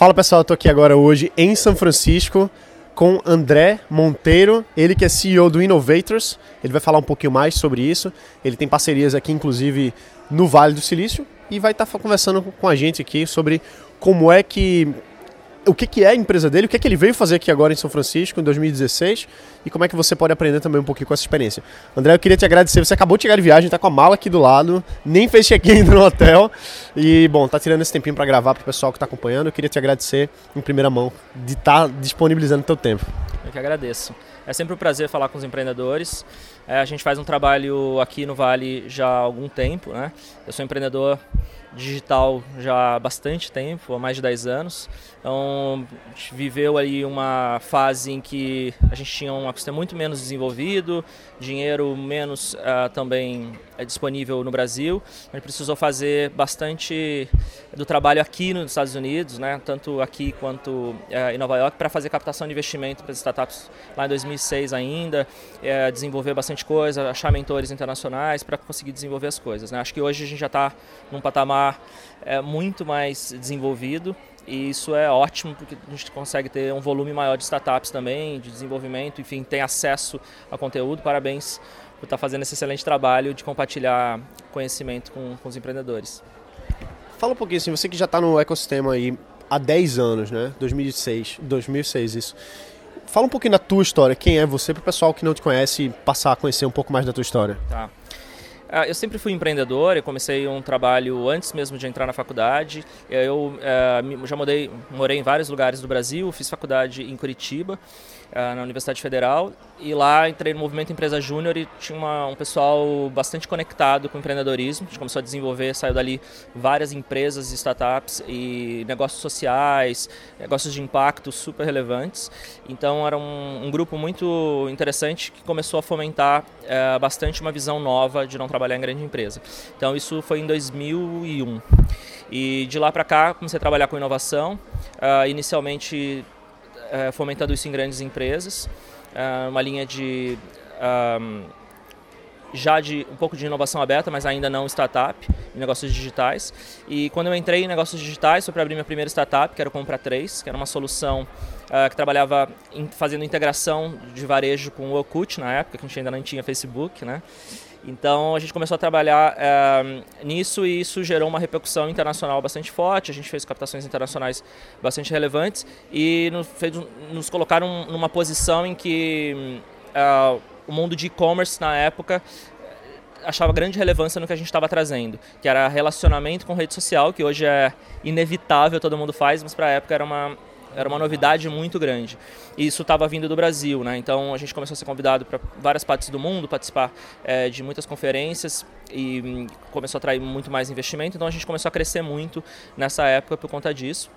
Fala pessoal, eu tô aqui agora hoje em São Francisco com André Monteiro, ele que é CEO do Innovators. Ele vai falar um pouquinho mais sobre isso. Ele tem parcerias aqui, inclusive, no Vale do Silício e vai estar tá conversando com a gente aqui sobre como é que o que, que é a empresa dele, o que, é que ele veio fazer aqui agora em São Francisco, em 2016, e como é que você pode aprender também um pouquinho com essa experiência. André, eu queria te agradecer, você acabou de chegar de viagem, está com a mala aqui do lado, nem fez check-in no hotel, e, bom, tá tirando esse tempinho para gravar para o pessoal que está acompanhando, eu queria te agradecer em primeira mão de estar tá disponibilizando o teu tempo. Eu que agradeço. É sempre um prazer falar com os empreendedores. É, a gente faz um trabalho aqui no Vale já há algum tempo, né? Eu sou empreendedor digital já há bastante tempo, há mais de 10 anos. Então, a gente viveu aí uma fase em que a gente tinha um ecossistema muito menos desenvolvido, dinheiro menos uh, também é disponível no Brasil. A gente precisou fazer bastante do trabalho aqui nos Estados Unidos, né, tanto aqui quanto uh, em Nova York, para fazer captação de investimento para as lá em 2006 ainda, uh, desenvolver bastante coisa, achar mentores internacionais para conseguir desenvolver as coisas. Né. Acho que hoje a gente já está num patamar é, muito mais desenvolvido e isso é ótimo porque a gente consegue ter um volume maior de startups também, de desenvolvimento, enfim, tem acesso a conteúdo. Parabéns por estar fazendo esse excelente trabalho de compartilhar conhecimento com, com os empreendedores. Fala um pouquinho assim, você que já está no ecossistema aí há 10 anos, né? 2006, 2006 isso. Fala um pouquinho da tua história, quem é você, para o pessoal que não te conhece passar a conhecer um pouco mais da tua história. Tá. Ah, eu sempre fui empreendedor, eu comecei um trabalho antes mesmo de entrar na faculdade. Eu uh, já mudei, morei em vários lugares do Brasil, fiz faculdade em Curitiba uh, na Universidade Federal e lá entrei no movimento Empresa Júnior e tinha uma, um pessoal bastante conectado com empreendedorismo. A gente começou a desenvolver, saiu dali várias empresas, startups e negócios sociais, negócios de impacto super relevantes. Então era um, um grupo muito interessante que começou a fomentar uh, bastante uma visão nova de não trabalhar em grande empresa. Então isso foi em 2001. E de lá para cá comecei a trabalhar com inovação. Uh, inicialmente uh, fomentando isso em grandes empresas, uh, uma linha de um, já de um pouco de inovação aberta, mas ainda não startup, em negócios digitais. E quando eu entrei em negócios digitais, foi para abrir minha primeira startup, que era o Compra 3, que era uma solução uh, que trabalhava em, fazendo integração de varejo com o Orkut na época, que a gente ainda não tinha Facebook, né? Então a gente começou a trabalhar é, nisso e isso gerou uma repercussão internacional bastante forte. A gente fez captações internacionais bastante relevantes e nos, fez, nos colocaram numa posição em que é, o mundo de e-commerce na época achava grande relevância no que a gente estava trazendo, que era relacionamento com rede social, que hoje é inevitável, todo mundo faz, mas para a época era uma, era uma novidade muito grande. E isso estava vindo do Brasil, né? Então a gente começou a ser convidado para várias partes do mundo, participar é, de muitas conferências e hum, começou a atrair muito mais investimento. Então a gente começou a crescer muito nessa época por conta disso.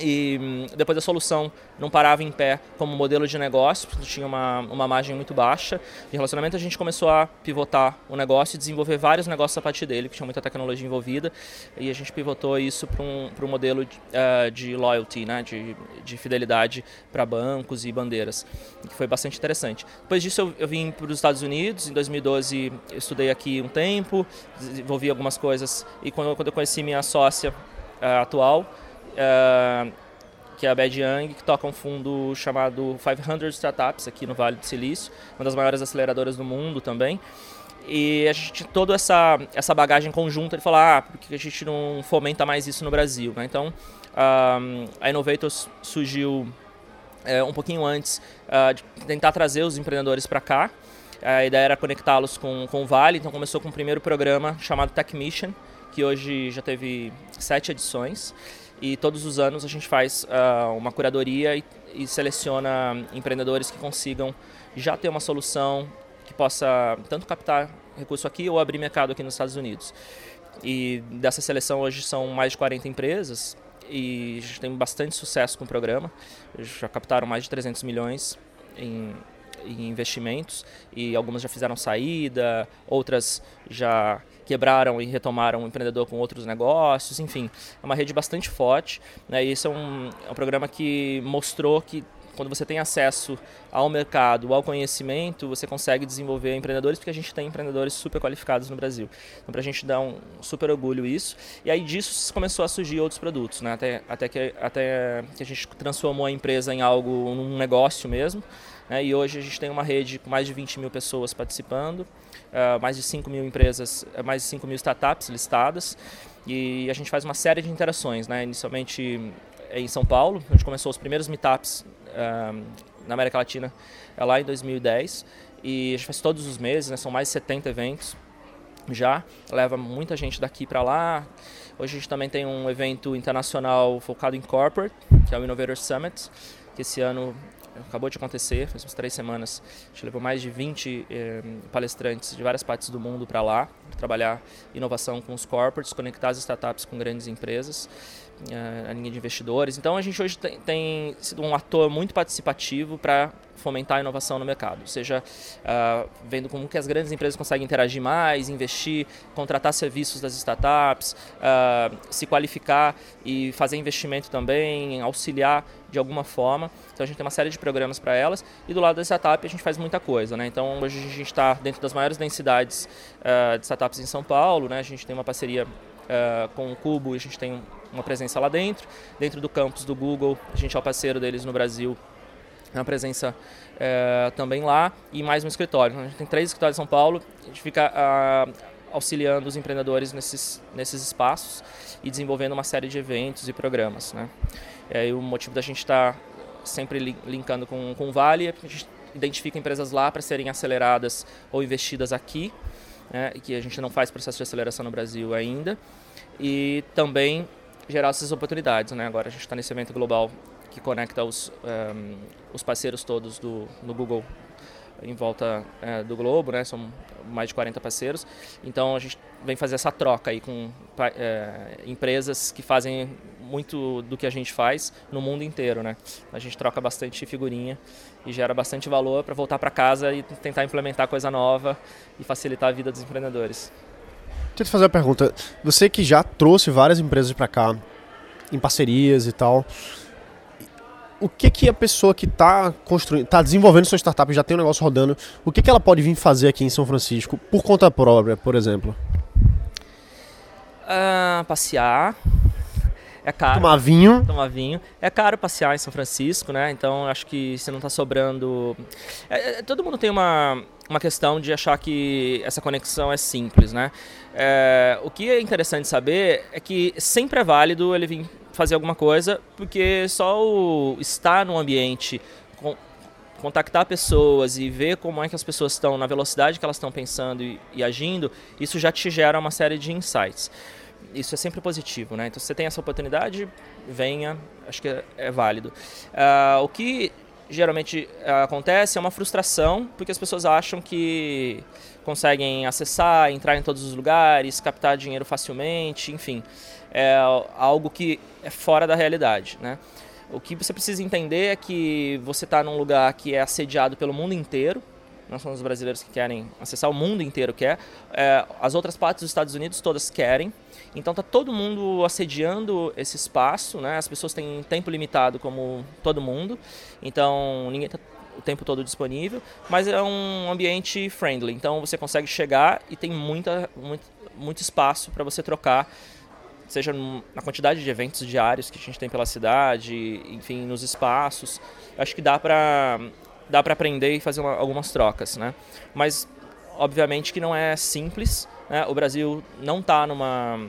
E hum, depois a solução não parava em pé como modelo de negócio, porque tinha uma, uma margem muito baixa de relacionamento, a gente começou a pivotar o negócio e desenvolver vários negócios a partir dele, que tinha muita tecnologia envolvida, e a gente pivotou isso para um, um modelo de, uh, de loyalty, né, de, de fidelidade para bancos e bandeiras, que foi bastante interessante. Depois disso eu, eu vim para os Estados Unidos, em 2012 eu estudei aqui um tempo, desenvolvi algumas coisas, e quando, quando eu conheci minha sócia uh, atual, uh, que é a Bad Young, que toca um fundo chamado 500 Startups aqui no Vale do Silício, uma das maiores aceleradoras do mundo também. E a gente toda essa essa bagagem conjunta de falar, ah, por que a gente não fomenta mais isso no Brasil? Né? Então, uh, a Innovators surgiu uh, um pouquinho antes uh, de tentar trazer os empreendedores para cá. A ideia era conectá-los com, com o Vale, então começou com o primeiro programa chamado Tech Mission, que hoje já teve sete edições e todos os anos a gente faz uh, uma curadoria e, e, seleciona empreendedores que consigam já ter uma solução que possa tanto captar recurso aqui ou abrir mercado aqui nos Estados Unidos. E dessa seleção hoje são mais de 40 empresas e a gente tem bastante sucesso com o programa. Já captaram mais de 300 milhões em, em investimentos e algumas já fizeram saída, outras já quebraram e retomaram o empreendedor com outros negócios, enfim, é uma rede bastante forte. Né? E esse é um, é um programa que mostrou que quando você tem acesso ao mercado, ao conhecimento, você consegue desenvolver empreendedores, porque a gente tem empreendedores super qualificados no Brasil. Então, para a gente dar um super orgulho isso. E aí disso começou a surgir outros produtos, né? até, até, que, até que a gente transformou a empresa em algo, num negócio mesmo. Né? E hoje a gente tem uma rede com mais de 20 mil pessoas participando, uh, mais de 5 mil empresas, uh, mais de 5 mil startups listadas. E a gente faz uma série de interações, né? inicialmente em São Paulo, a gente começou os primeiros meetups uh, na América Latina lá em 2010. E a gente faz todos os meses, né? são mais de 70 eventos já, leva muita gente daqui para lá. Hoje a gente também tem um evento internacional focado em corporate, que é o Innovator Summit, que esse ano acabou de acontecer, faz umas três semanas. A gente levou mais de 20 eh, palestrantes de várias partes do mundo para lá, trabalhar inovação com os corporates, conectar as startups com grandes empresas, a linha de investidores. Então a gente hoje tem, tem sido um ator muito participativo para fomentar a inovação no mercado, seja uh, vendo como que as grandes empresas conseguem interagir mais, investir, contratar serviços das startups, uh, se qualificar e fazer investimento também, auxiliar de alguma forma. Então a gente tem uma série de programas para elas e do lado da startup a gente faz muita coisa, né? Então hoje a gente está dentro das maiores densidades uh, de startups em São Paulo, né? A gente tem uma parceria com o Cubo, a gente tem uma presença lá dentro. Dentro do campus do Google, a gente é o parceiro deles no Brasil uma presença é, também lá e mais um escritório. A gente tem três escritórios em São Paulo, a gente fica ah, auxiliando os empreendedores nesses, nesses espaços e desenvolvendo uma série de eventos e programas. Né? E o motivo da gente estar tá sempre linkando com, com o Vale é porque a gente identifica empresas lá para serem aceleradas ou investidas aqui, né? que a gente não faz processo de aceleração no Brasil ainda, e também gerar essas oportunidades. Né? Agora a gente está nesse evento global que conecta os, um, ehm, os parceiros todos do, no Google em volta é, do globo, né? São mais de 40 parceiros. Então a gente vem fazer essa troca aí com é, empresas que fazem muito do que a gente faz no mundo inteiro, né? A gente troca bastante figurinha e gera bastante valor para voltar para casa e tentar implementar coisa nova e facilitar a vida dos empreendedores. Deixa eu te fazer uma pergunta. Você que já trouxe várias empresas para cá em parcerias e tal, o que que a pessoa que está construindo, está desenvolvendo sua startup, já tem um negócio rodando, o que que ela pode vir fazer aqui em São Francisco por conta própria, por exemplo? Uh, passear. É caro. Tomar vinho. Tomar vinho. É caro passear em São Francisco, né? Então acho que se não está sobrando. É, é, todo mundo tem uma, uma questão de achar que essa conexão é simples, né? É, o que é interessante saber é que sempre é válido ele vir fazer alguma coisa, porque só o estar no ambiente, contactar pessoas e ver como é que as pessoas estão, na velocidade que elas estão pensando e, e agindo, isso já te gera uma série de insights. Isso é sempre positivo, né? Então, se você tem essa oportunidade, venha, acho que é, é válido. Uh, o que geralmente uh, acontece é uma frustração, porque as pessoas acham que conseguem acessar, entrar em todos os lugares, captar dinheiro facilmente, enfim é algo que é fora da realidade, né? O que você precisa entender é que você está num lugar que é assediado pelo mundo inteiro. Nós somos os brasileiros que querem acessar o mundo inteiro quer. É, as outras partes dos Estados Unidos todas querem. Então tá todo mundo assediando esse espaço, né? As pessoas têm tempo limitado como todo mundo. Então ninguém está o tempo todo disponível, mas é um ambiente friendly. Então você consegue chegar e tem muita, muito, muito espaço para você trocar seja na quantidade de eventos diários que a gente tem pela cidade, enfim, nos espaços. Acho que dá para dá para aprender e fazer uma, algumas trocas, né? Mas obviamente que não é simples. Né? O Brasil não está numa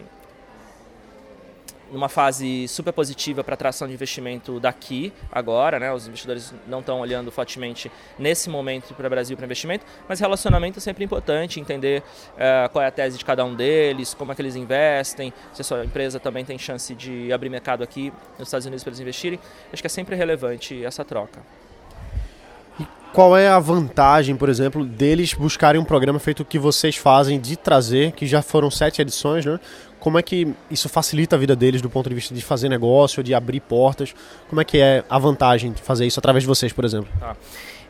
numa fase super positiva para atração de investimento daqui, agora, né? Os investidores não estão olhando fortemente nesse momento para o Brasil para investimento, mas relacionamento é sempre importante, entender uh, qual é a tese de cada um deles, como é que eles investem, se a sua empresa também tem chance de abrir mercado aqui nos Estados Unidos para eles investirem. Acho que é sempre relevante essa troca. Qual é a vantagem, por exemplo, deles buscarem um programa feito que vocês fazem de trazer, que já foram sete edições, né? Como é que isso facilita a vida deles do ponto de vista de fazer negócio, de abrir portas? Como é que é a vantagem de fazer isso através de vocês, por exemplo? Tá.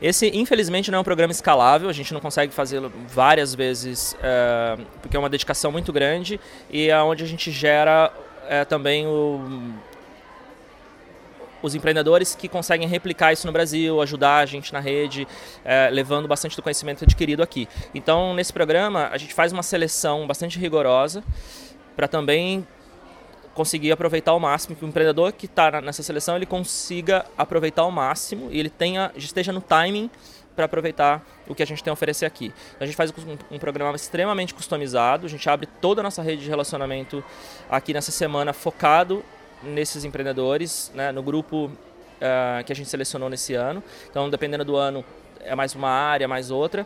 Esse, infelizmente, não é um programa escalável, a gente não consegue fazê-lo várias vezes, é, porque é uma dedicação muito grande e é onde a gente gera é, também o, os empreendedores que conseguem replicar isso no Brasil, ajudar a gente na rede, é, levando bastante do conhecimento adquirido aqui. Então, nesse programa, a gente faz uma seleção bastante rigorosa para também conseguir aproveitar ao máximo, que o empreendedor que está nessa seleção ele consiga aproveitar ao máximo e ele tenha, esteja no timing para aproveitar o que a gente tem a oferecer aqui. A gente faz um, um, programa extremamente customizado, a gente abre toda a nossa rede de relacionamento aqui nessa semana focado nesses empreendedores, né, no grupo uh, que a gente selecionou nesse ano. Então, dependendo do ano, é mais uma área, mais outra.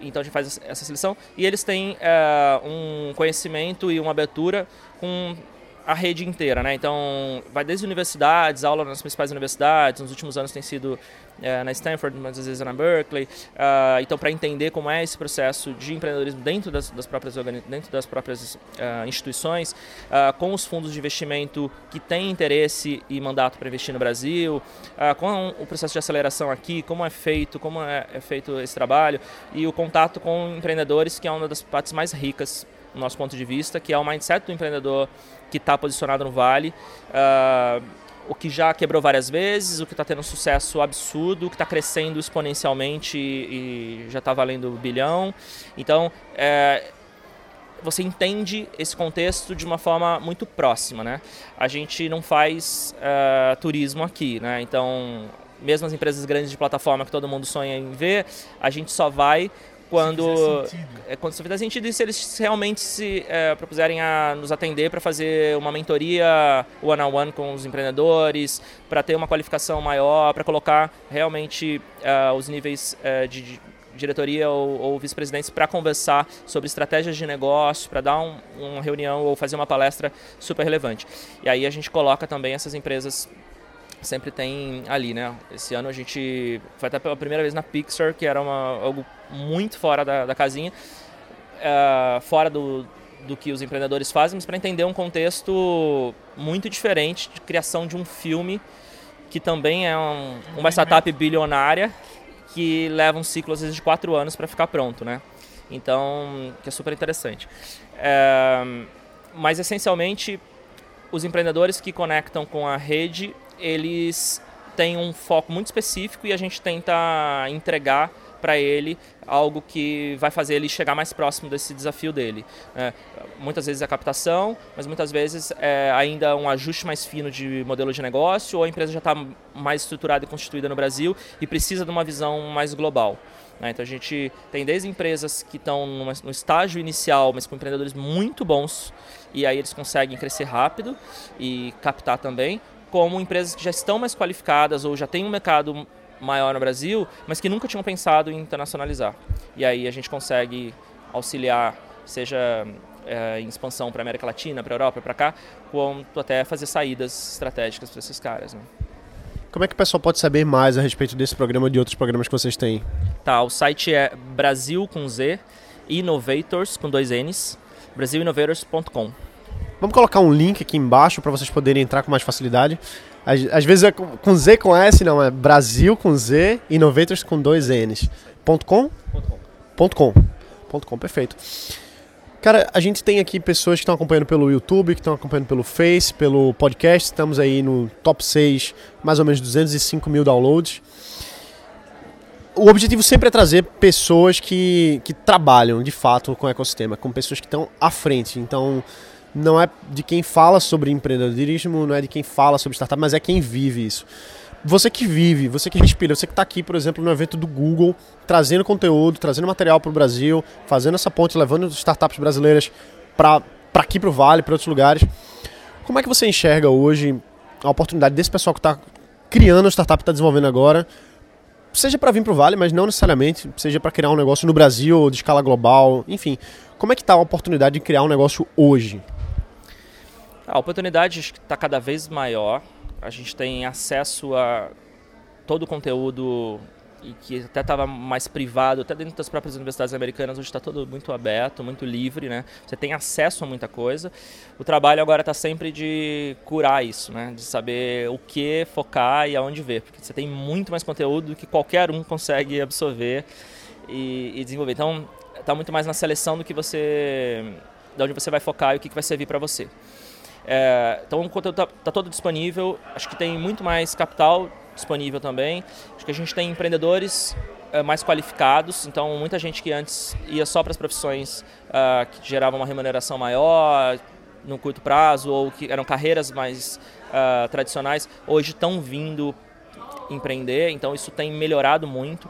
Então, a gente faz essa seleção. E eles têm uh, um conhecimento e uma abertura com a rede inteira, né? Então, vai desde universidades, aula nas principais universidades, nos últimos anos tem sido é, na Stanford, mas às vezes é na Berkeley. Uh, então, para entender como é esse processo de empreendedorismo dentro das, das próprias, dentro das próprias uh, instituições, uh, com os fundos de investimento que têm interesse e mandato para investir no Brasil, com o processo de aceleração aqui, como é feito, como é, é feito esse trabalho e o contato com empreendedores, que é uma das partes mais ricas do nosso ponto de vista, que é o mindset do empreendedor que está posicionado no Vale. Uh, o que já quebrou várias vezes, o que está tendo um sucesso absurdo, o que está crescendo exponencialmente e, e já está valendo um bilhão. Então, é, você entende esse contexto de uma forma muito próxima, né? A gente não faz uh, turismo aqui, né? Então, mesmo as empresas grandes de plataforma que todo mundo sonha em ver, a gente só vai quando é, quando isso fizer sentido e se eles realmente se é, propuserem a nos atender para fazer uma mentoria one on one com os empreendedores, para ter uma qualificação maior, para colocar realmente uh, os níveis uh, de, de diretoria ou, ou vice-presidentes para conversar sobre estratégias de negócio, para dar um, uma reunião ou fazer uma palestra super relevante. E aí a gente coloca também essas empresas sempre tem ali, né? Esse ano a gente foi até pela primeira vez na Pixar, que era uma, algo muito fora da, da casinha, uh, fora do, do que os empreendedores fazem, mas para entender um contexto muito diferente de criação de um filme que também é um, uma startup bilionária que leva um ciclo às vezes de quatro anos para ficar pronto, né? Então, que é super interessante. É, mas essencialmente, os empreendedores que conectam com a rede, eles têm um foco muito específico e a gente tenta entregar para ele algo que vai fazer ele chegar mais próximo desse desafio dele. É, muitas vezes é captação, mas muitas vezes é ainda um ajuste mais fino de modelo de negócio ou a empresa já está mais estruturada e constituída no Brasil e precisa de uma visão mais global. Né? Então a gente tem desde empresas que estão no estágio inicial, mas com empreendedores muito bons e aí eles conseguem crescer rápido e captar também, como empresas que já estão mais qualificadas ou já têm um mercado maior no Brasil, mas que nunca tinham pensado em internacionalizar. E aí a gente consegue auxiliar, seja é, em expansão para a América Latina, para a Europa, para cá, quanto até fazer saídas estratégicas para esses caras. Né? Como é que o pessoal pode saber mais a respeito desse programa e de outros programas que vocês têm? Tá, o site é Brasil com Z, Innovators com dois N's, brasilinnovators.com. Vamos colocar um link aqui embaixo para vocês poderem entrar com mais facilidade. Às, às, vezes é com Z com S, não, é Brasil com Z, Innovators com dois N's. Ponto .com? Ponto .com. Ponto .com. Perfeito. Cara, a gente tem aqui pessoas que estão acompanhando pelo YouTube, que estão acompanhando pelo Face, pelo podcast. Estamos aí no top 6, mais ou menos 205 mil downloads. O objetivo sempre é trazer pessoas que, que trabalham de fato com o ecossistema, com pessoas que estão à frente. Então, não é de quem fala sobre empreendedorismo, não é de quem fala sobre startup, mas é quem vive isso. Você que vive, você que respira, você que está aqui, por exemplo, no evento do Google, trazendo conteúdo, trazendo material para o Brasil, fazendo essa ponte, levando startups brasileiras para aqui para o Vale, para outros lugares. Como é que você enxerga hoje a oportunidade desse pessoal que está criando a startup, está desenvolvendo agora, seja para vir para o Vale, mas não necessariamente, seja para criar um negócio no Brasil ou de escala global, enfim. Como é que está a oportunidade de criar um negócio hoje? A oportunidade está cada vez maior. A gente tem acesso a todo o conteúdo e que até estava mais privado, até dentro das próprias universidades americanas, hoje está tudo muito aberto, muito livre, né? Você tem acesso a muita coisa. O trabalho agora está sempre de curar isso, né? De saber o que focar e aonde ver, porque você tem muito mais conteúdo do que qualquer um consegue absorver e, e desenvolver. Então, está muito mais na seleção do que você, de onde você vai focar e o que, que vai servir para você. É, então o conteúdo está tá todo disponível, acho que tem muito mais capital disponível também. Acho que a gente tem empreendedores uh, mais qualificados, então muita gente que antes ia só para as profissões uh, que geravam uma remuneração maior no curto prazo ou que eram carreiras mais uh, tradicionais, hoje estão vindo empreender, então isso tem melhorado muito.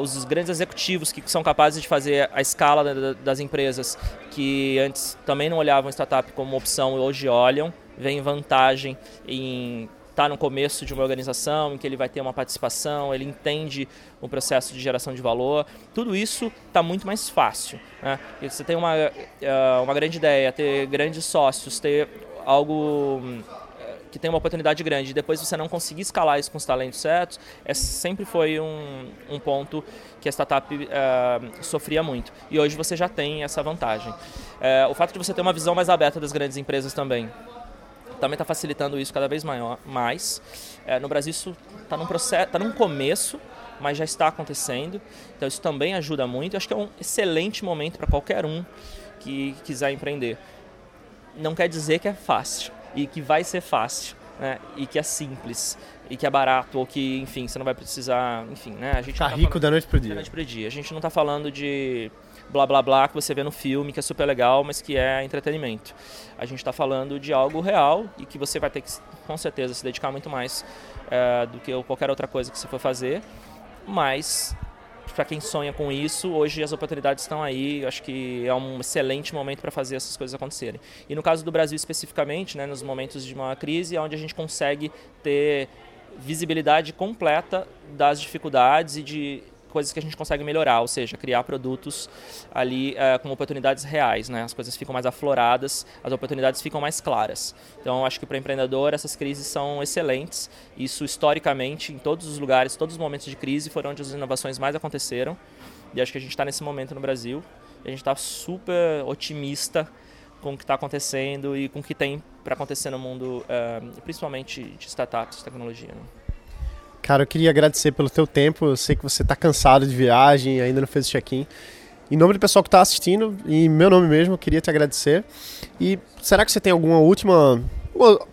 os grandes executivos que são capazes de fazer a escala das empresas, que antes também não olhavam startup como opção, hoje olham, veem vantagem em está no começo de uma organização, em que ele vai ter uma participação, ele entende o processo de geração de valor. Tudo isso está muito mais fácil. Né? Você tem uma, eh, uma grande ideia, ter grandes sócios, ter algo eh, que tem uma oportunidade grande depois você não conseguir escalar isso com os talentos certos, é, sempre foi um, um ponto que a startup uh, sofria muito. E hoje você já tem essa vantagem. Uh, o fato de você ter uma visão mais aberta das grandes empresas também também está facilitando isso cada vez maior, mais. É, no Brasil isso está num processo, está num começo, mas já está acontecendo. Então isso também ajuda muito. Eu acho que é um excelente momento para qualquer um que quiser empreender. Não quer dizer que é fácil e que vai ser fácil, né? E que é simples e que é barato ou que, enfim, você não vai precisar, enfim, né? A gente tá, tá rico falando, da noite pro dia. Da noite pro dia. A gente não está falando de blá blá blá que você vê no filme, que é super legal, mas que é entretenimento. A gente está falando de algo real e que você vai ter que, com certeza, se dedicar muito mais é, do que qualquer outra coisa que você for fazer. Mas, para quem sonha com isso, hoje as oportunidades estão aí. Acho que é um excelente momento para fazer essas coisas acontecerem. E no caso do Brasil especificamente, né, nos momentos de uma crise, é onde a gente consegue ter visibilidade completa das dificuldades e de coisas que a gente consegue melhorar, ou seja, criar produtos ali uh, com oportunidades reais, né? As coisas ficam mais afloradas, as oportunidades ficam mais claras. Então, acho que para empreendedor essas crises são excelentes. Isso historicamente, em todos os lugares, todos os momentos de crise foram onde as inovações mais aconteceram. E acho que a gente está nesse momento no Brasil. E a gente está super otimista com o que está acontecendo e com o que tem para acontecer no mundo, uh, principalmente de startups, tecnologia. Né? Cara, eu queria agradecer pelo teu tempo. Eu sei que você está cansado de viagem, ainda não fez o check-in. Em nome do pessoal que está assistindo e meu nome mesmo, eu queria te agradecer. E será que você tem alguma última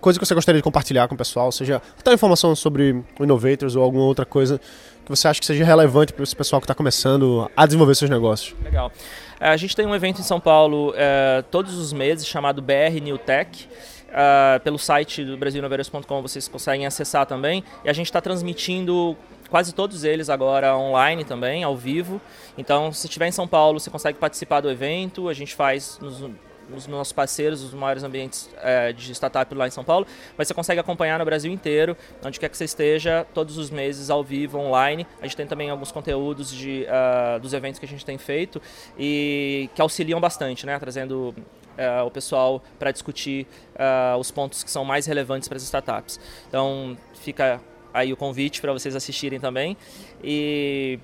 coisa que você gostaria de compartilhar com o pessoal? Seja até informação sobre o Innovators ou alguma outra coisa que você acha que seja relevante para esse pessoal que está começando a desenvolver seus negócios? Legal. É, a gente tem um evento em São Paulo é, todos os meses chamado BR New Tech. Uh, pelo site do brasilinoveros.com vocês conseguem acessar também. E a gente está transmitindo quase todos eles agora online também, ao vivo. Então, se estiver em São Paulo, você consegue participar do evento. A gente faz nos, nos nossos parceiros, os maiores ambientes é, de startup lá em São Paulo, mas você consegue acompanhar no Brasil inteiro, onde quer que você esteja, todos os meses ao vivo, online. A gente tem também alguns conteúdos de, uh, dos eventos que a gente tem feito e que auxiliam bastante, né? trazendo uh, o pessoal para discutir uh, os pontos que são mais relevantes para as startups. Então fica aí o convite para vocês assistirem também e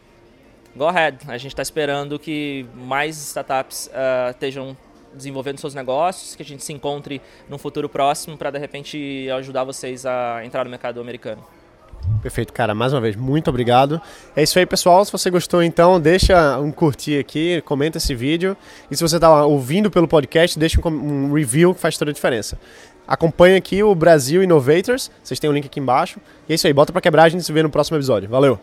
go ahead. A gente está esperando que mais startups estejam desenvolvendo seus negócios, que a gente se encontre no futuro próximo para de repente ajudar vocês a entrar no mercado americano. Perfeito, cara. Mais uma vez, muito obrigado. É isso aí, pessoal. Se você gostou, então, deixa um curtir aqui, comenta esse vídeo. E se você está ouvindo pelo podcast, deixa um review que faz toda a diferença. Acompanhe aqui o Brasil Innovators. Vocês têm o um link aqui embaixo. E é isso aí. Bota para quebrar. A gente se vê no próximo episódio. Valeu!